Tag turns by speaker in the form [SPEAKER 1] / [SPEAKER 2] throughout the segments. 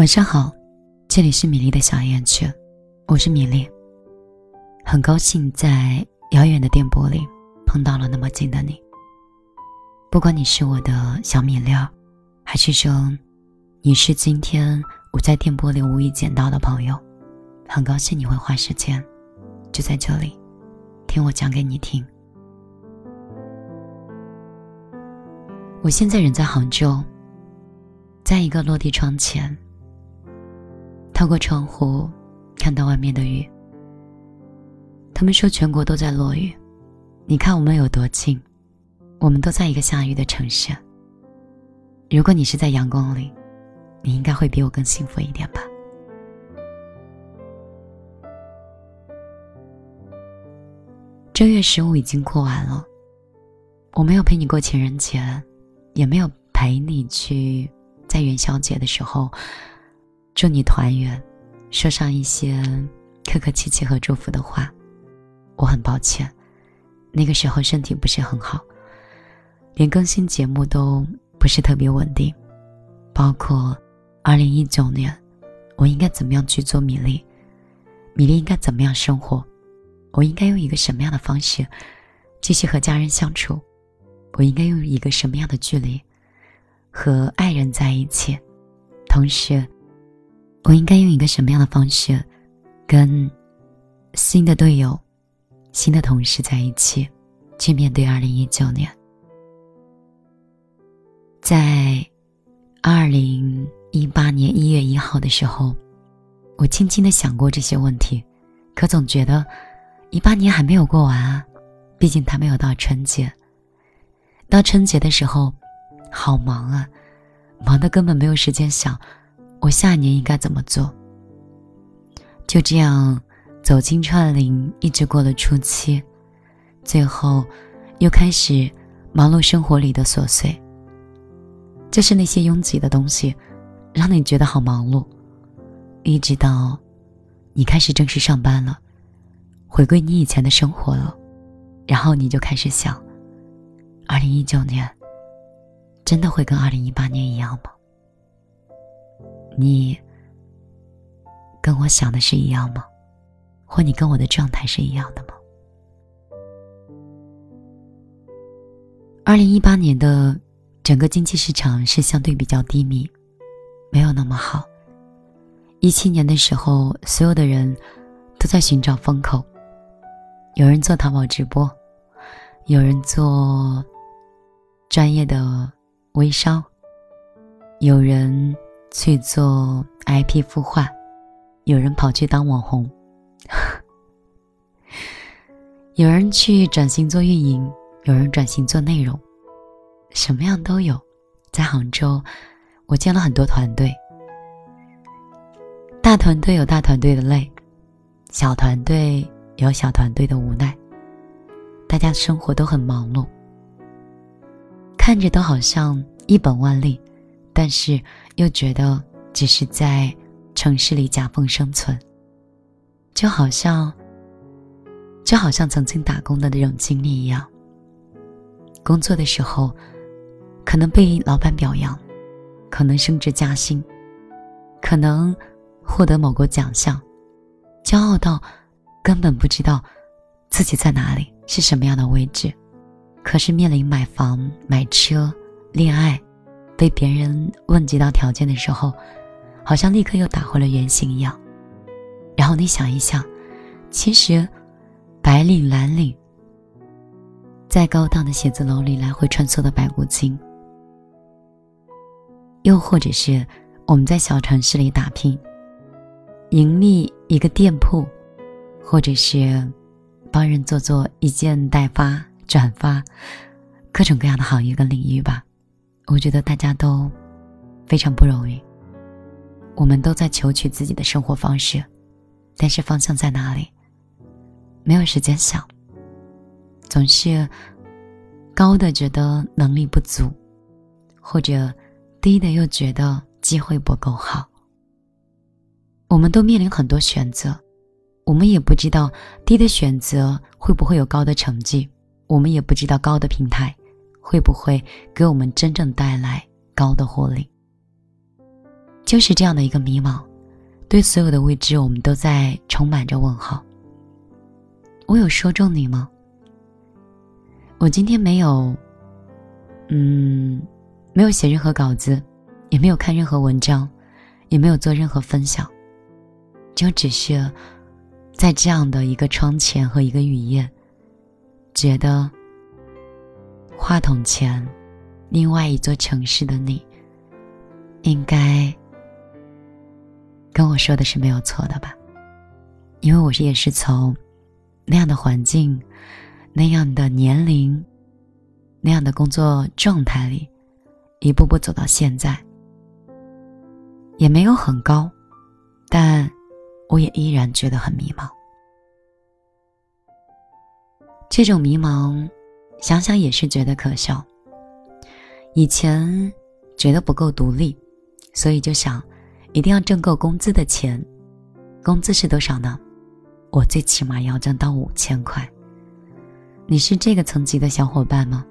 [SPEAKER 1] 晚上好，这里是米粒的小夜曲，我是米粒。很高兴在遥远的电波里碰到了那么近的你。不管你是我的小米粒，还是说你是今天我在电波里无意捡到的朋友，很高兴你会花时间就在这里听我讲给你听。我现在人在杭州，在一个落地窗前。透过窗户，看到外面的雨。他们说全国都在落雨，你看我们有多近？我们都在一个下雨的城市。如果你是在阳光里，你应该会比我更幸福一点吧。正月十五已经过完了，我没有陪你过情人节，也没有陪你去在元宵节的时候。祝你团圆，说上一些客客气气和祝福的话。我很抱歉，那个时候身体不是很好，连更新节目都不是特别稳定。包括二零一九年，我应该怎么样去做米粒？米粒应该怎么样生活？我应该用一个什么样的方式继续和家人相处？我应该用一个什么样的距离和爱人在一起？同时。我应该用一个什么样的方式，跟新的队友、新的同事在一起，去面对二零一九年？在二零一八年一月一号的时候，我轻轻的想过这些问题，可总觉得一八年还没有过完啊，毕竟他没有到春节。到春节的时候，好忙啊，忙的根本没有时间想。我下一年应该怎么做？就这样走进串林，一直过了初七，最后又开始忙碌生活里的琐碎。就是那些拥挤的东西，让你觉得好忙碌。一直到你开始正式上班了，回归你以前的生活了，然后你就开始想：二零一九年真的会跟二零一八年一样吗？你跟我想的是一样吗？或你跟我的状态是一样的吗？二零一八年的整个经济市场是相对比较低迷，没有那么好。一七年的时候，所有的人都在寻找风口，有人做淘宝直播，有人做专业的微商，有人。去做 IP 孵化，有人跑去当网红，有人去转型做运营，有人转型做内容，什么样都有。在杭州，我见了很多团队，大团队有大团队的累，小团队有小团队的无奈，大家生活都很忙碌，看着都好像一本万利。但是又觉得只是在城市里夹缝生存，就好像就好像曾经打工的那种经历一样。工作的时候，可能被老板表扬，可能升职加薪，可能获得某个奖项，骄傲到根本不知道自己在哪里，是什么样的位置。可是面临买房、买车、恋爱。被别人问及到条件的时候，好像立刻又打回了原形一样。然后你想一想，其实白领、蓝领在高档的写字楼里来回穿梭的白骨精，又或者是我们在小城市里打拼，盈利一个店铺，或者是帮人做做一件代发、转发，各种各样的行业跟领域吧。我觉得大家都非常不容易，我们都在求取自己的生活方式，但是方向在哪里？没有时间想，总是高的觉得能力不足，或者低的又觉得机会不够好。我们都面临很多选择，我们也不知道低的选择会不会有高的成绩，我们也不知道高的平台。会不会给我们真正带来高的获利？就是这样的一个迷茫，对所有的未知，我们都在充满着问号。我有说中你吗？我今天没有，嗯，没有写任何稿子，也没有看任何文章，也没有做任何分享，就只是在这样的一个窗前和一个雨夜，觉得话筒前另外一座城市的你，应该跟我说的是没有错的吧？因为我也是从。那样的环境，那样的年龄，那样的工作状态里，一步步走到现在，也没有很高，但我也依然觉得很迷茫。这种迷茫，想想也是觉得可笑。以前觉得不够独立，所以就想一定要挣够工资的钱。工资是多少呢？我最起码要挣到五千块。你是这个层级的小伙伴吗？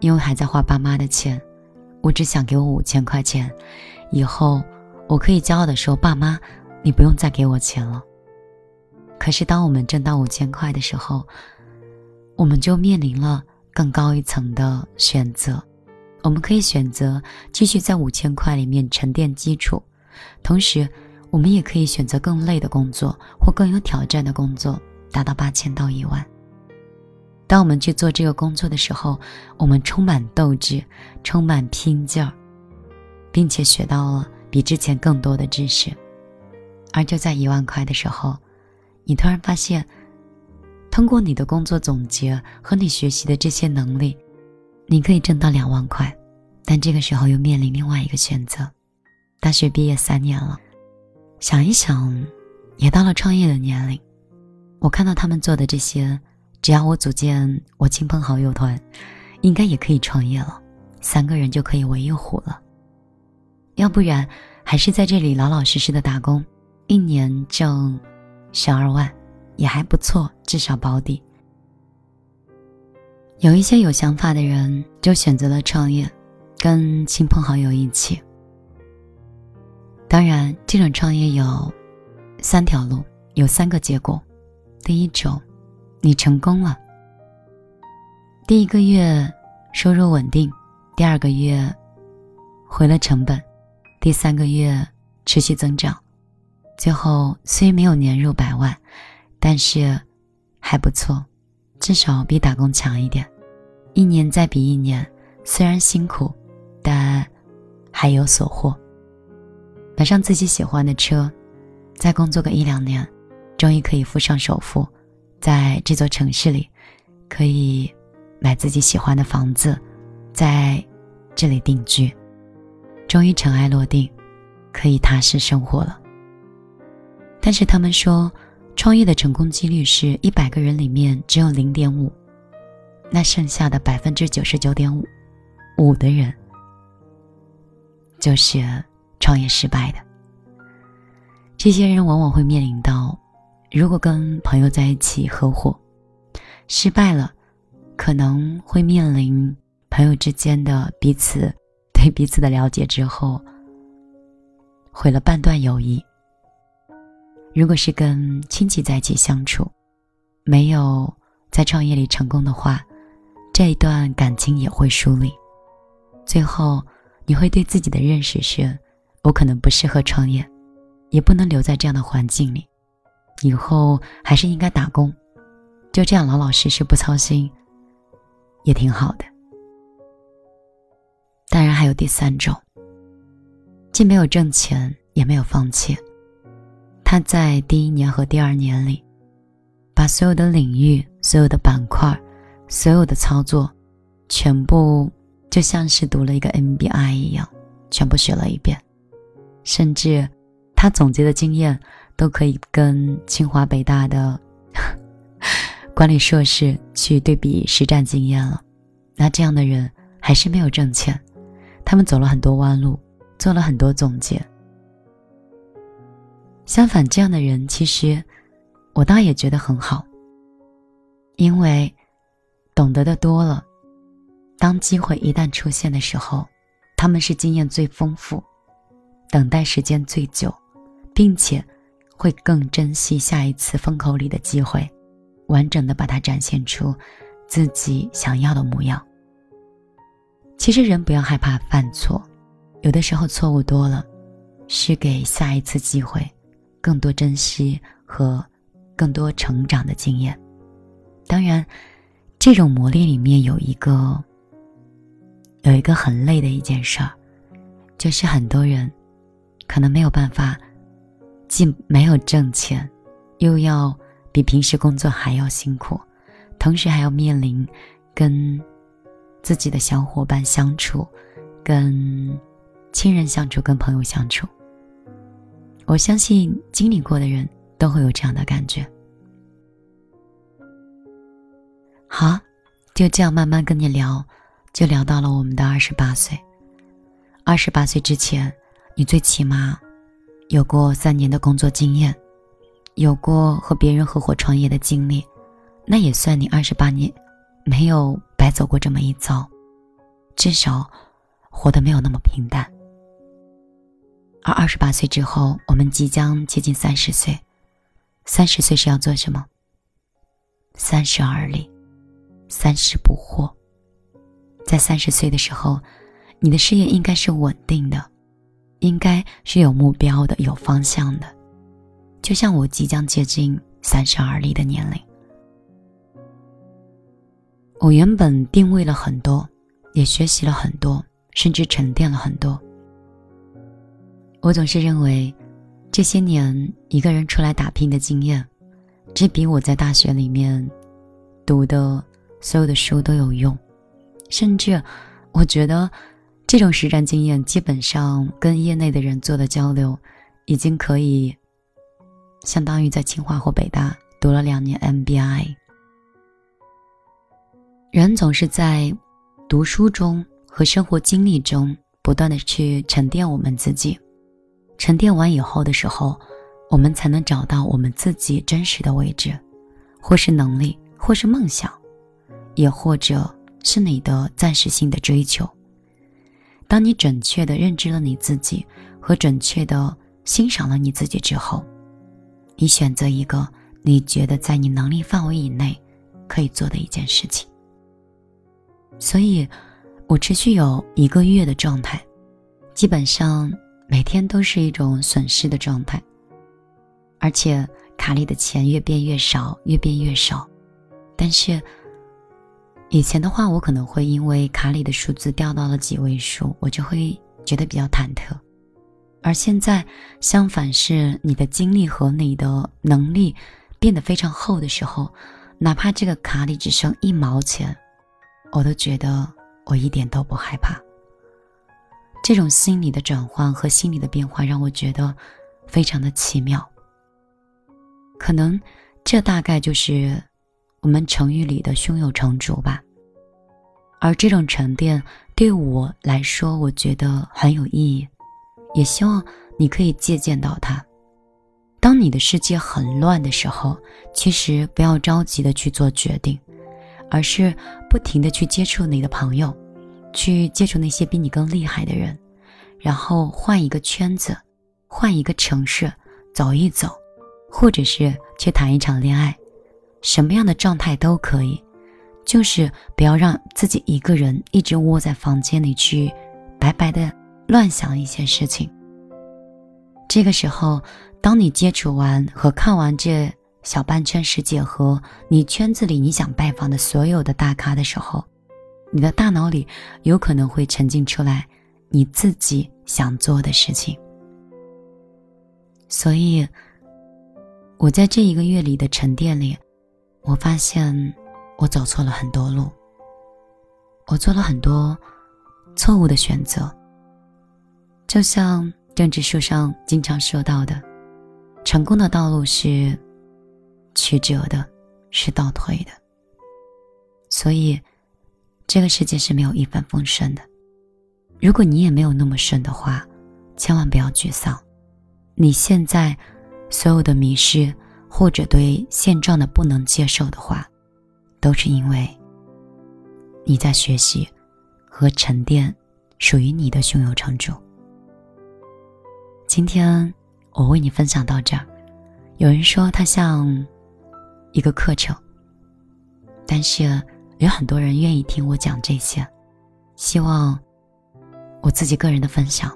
[SPEAKER 1] 因为还在花爸妈的钱，我只想给我五千块钱，以后我可以骄傲的说：“爸妈，你不用再给我钱了。”可是当我们挣到五千块的时候，我们就面临了更高一层的选择。我们可以选择继续在五千块里面沉淀基础，同时。我们也可以选择更累的工作或更有挑战的工作，达到八千到一万。当我们去做这个工作的时候，我们充满斗志，充满拼劲儿，并且学到了比之前更多的知识。而就在一万块的时候，你突然发现，通过你的工作总结和你学习的这些能力，你可以挣到两万块。但这个时候又面临另外一个选择：大学毕业三年了。想一想，也到了创业的年龄。我看到他们做的这些，只要我组建我亲朋好友团，应该也可以创业了。三个人就可以围一虎了。要不然，还是在这里老老实实的打工，一年挣十二万，也还不错，至少保底。有一些有想法的人，就选择了创业，跟亲朋好友一起。当然，这种创业有三条路，有三个结果。第一种，你成功了，第一个月收入稳定，第二个月回了成本，第三个月持续增长，最后虽没有年入百万，但是还不错，至少比打工强一点。一年再比一年，虽然辛苦，但还有所获。买上自己喜欢的车，再工作个一两年，终于可以付上首付，在这座城市里，可以买自己喜欢的房子，在这里定居，终于尘埃落定，可以踏实生活了。但是他们说，创业的成功几率是一百个人里面只有零点五，那剩下的百分之九十九点五五的人，就是。创业失败的这些人，往往会面临到，如果跟朋友在一起合伙，失败了，可能会面临朋友之间的彼此对彼此的了解之后，毁了半段友谊。如果是跟亲戚在一起相处，没有在创业里成功的话，这一段感情也会疏离。最后，你会对自己的认识是。我可能不适合创业，也不能留在这样的环境里，以后还是应该打工，就这样老老实实不操心，也挺好的。当然还有第三种，既没有挣钱，也没有放弃，他在第一年和第二年里，把所有的领域、所有的板块、所有的操作，全部就像是读了一个 MBA 一样，全部学了一遍。甚至，他总结的经验都可以跟清华北大的 管理硕士去对比实战经验了。那这样的人还是没有挣钱，他们走了很多弯路，做了很多总结。相反，这样的人其实我倒也觉得很好，因为懂得的多了，当机会一旦出现的时候，他们是经验最丰富。等待时间最久，并且会更珍惜下一次风口里的机会，完整的把它展现出自己想要的模样。其实人不要害怕犯错，有的时候错误多了，是给下一次机会，更多珍惜和更多成长的经验。当然，这种磨练里面有一个有一个很累的一件事儿，就是很多人可能没有办法，既没有挣钱，又要比平时工作还要辛苦，同时还要面临跟。自己的小伙伴相处，跟亲人相处，跟朋友相处，我相信经历过的人都会有这样的感觉。好，就这样慢慢跟你聊，就聊到了我们的二十八岁。二十八岁之前，你最起码有过三年的工作经验，有过和别人合伙创业的经历，那也算你二十八年没有。白走过这么一遭，至少活得没有那么平淡。而二十八岁之后，我们即将接近三十岁，三十岁是要做什么？三十而立，三十不惑。在三十岁的时候，你的事业应该是稳定的，应该是有目标的、有方向的。就像我即将接近三十而立的年龄。我原本定位了很多，也学习了很多，甚至沉淀了很多。我总是认为，这些年一个人出来打拼的经验，只比我在大学里面读的所有的书都有用。甚至，我觉得这种实战经验，基本上跟业内的人做的交流，已经可以相当于在清华或北大读了两年 MBA。人总是在读书中和生活经历中不断的去沉淀我们自己，沉淀完以后的时候，我们才能找到我们自己真实的位置，或是能力，或是梦想，也或者是你的暂时性的追求。当你准确的认知了你自己，和准确的欣赏了你自己之后，你选择一个你觉得在你能力范围以内可以做的一件事情。所以，我持续有一个月的状态，基本上每天都是一种损失的状态，而且卡里的钱越变越少，越变越少。但是，以前的话，我可能会因为卡里的数字掉到了几位数，我就会觉得比较忐忑。而现在，相反是你的精力和你的能力变得非常厚的时候，哪怕这个卡里只剩一毛钱。我都觉得我一点都不害怕。这种心理的转换和心理的变化让我觉得非常的奇妙。可能这大概就是我们成语里的“胸有成竹”吧。而这种沉淀对我来说，我觉得很有意义，也希望你可以借鉴到它。当你的世界很乱的时候，其实不要着急的去做决定。而是不停的去接触你的朋友，去接触那些比你更厉害的人，然后换一个圈子，换一个城市走一走，或者是去谈一场恋爱，什么样的状态都可以，就是不要让自己一个人一直窝在房间里去白白的乱想一些事情。这个时候，当你接触完和看完这。小半圈世界和你圈子里你想拜访的所有的大咖的时候，你的大脑里有可能会沉浸出来你自己想做的事情。所以，我在这一个月里的沉淀里，我发现我走错了很多路，我做了很多错误的选择。就像政治书上经常说到的，成功的道路是。曲折的，是倒退的。所以，这个世界是没有一帆风顺的。如果你也没有那么顺的话，千万不要沮丧。你现在所有的迷失，或者对现状的不能接受的话，都是因为你在学习和沉淀属于你的胸有成竹。今天我为你分享到这儿。有人说它像一个课程，但是有很多人愿意听我讲这些。希望我自己个人的分享，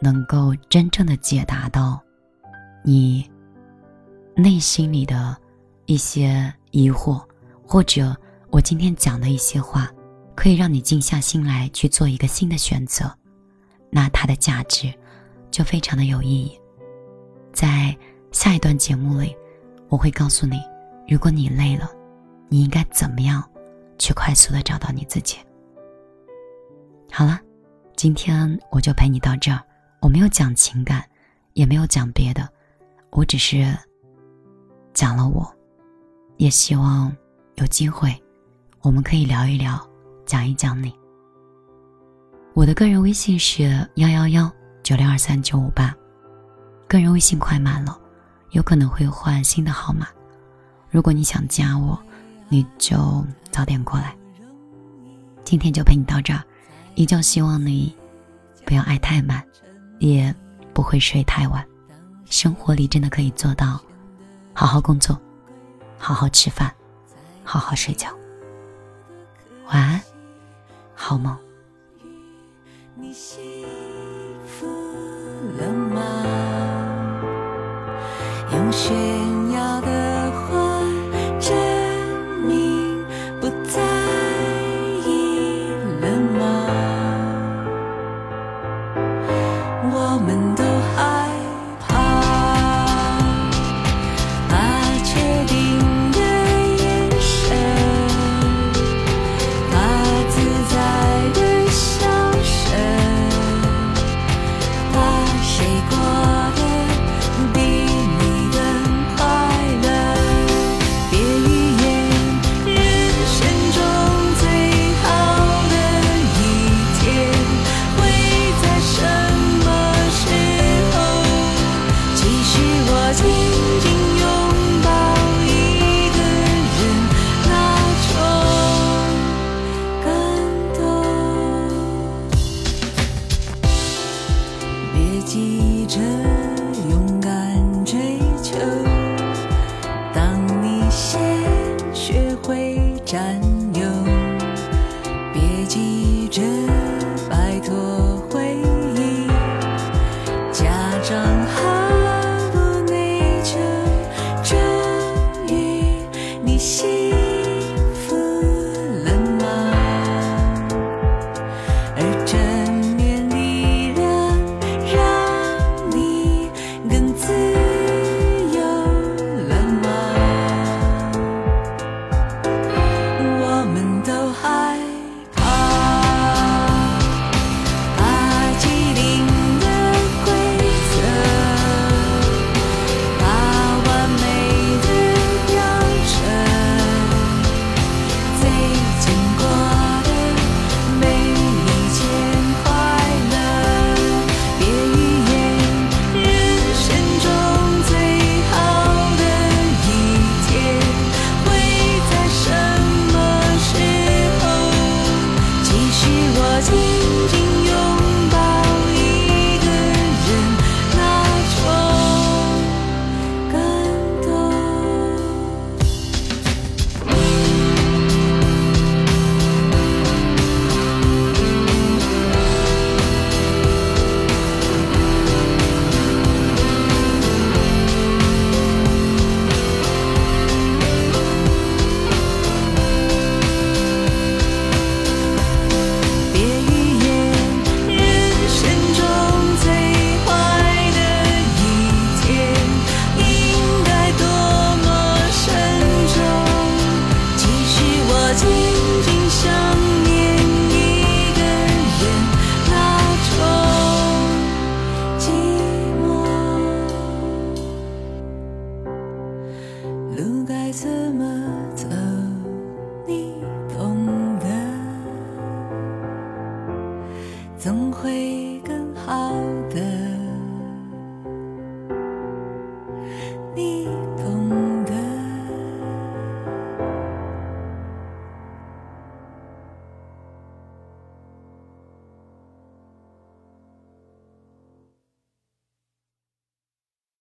[SPEAKER 1] 能够真正的解答到你内心里的一些疑惑，或者我今天讲的一些话，可以让你静下心来去做一个新的选择。那它的价值就非常的有意义。在下一段节目里，我会告诉你，如果你累了，你应该怎么样去快速的找到你自己。好了，今天我就陪你到这儿。我没有讲情感，也没有讲别的，我只是讲了我，也希望有机会，我们可以聊一聊，讲一讲你。我的个人微信是幺幺幺九六二三九五八，个人微信快满了，有可能会换新的号码。如果你想加我，你就早点过来。今天就陪你到这儿，依旧希望你不要爱太满，也不会睡太晚。生活里真的可以做到，好好工作，好好吃饭，好好睡觉。晚安，好梦。你幸福了吗？用炫耀的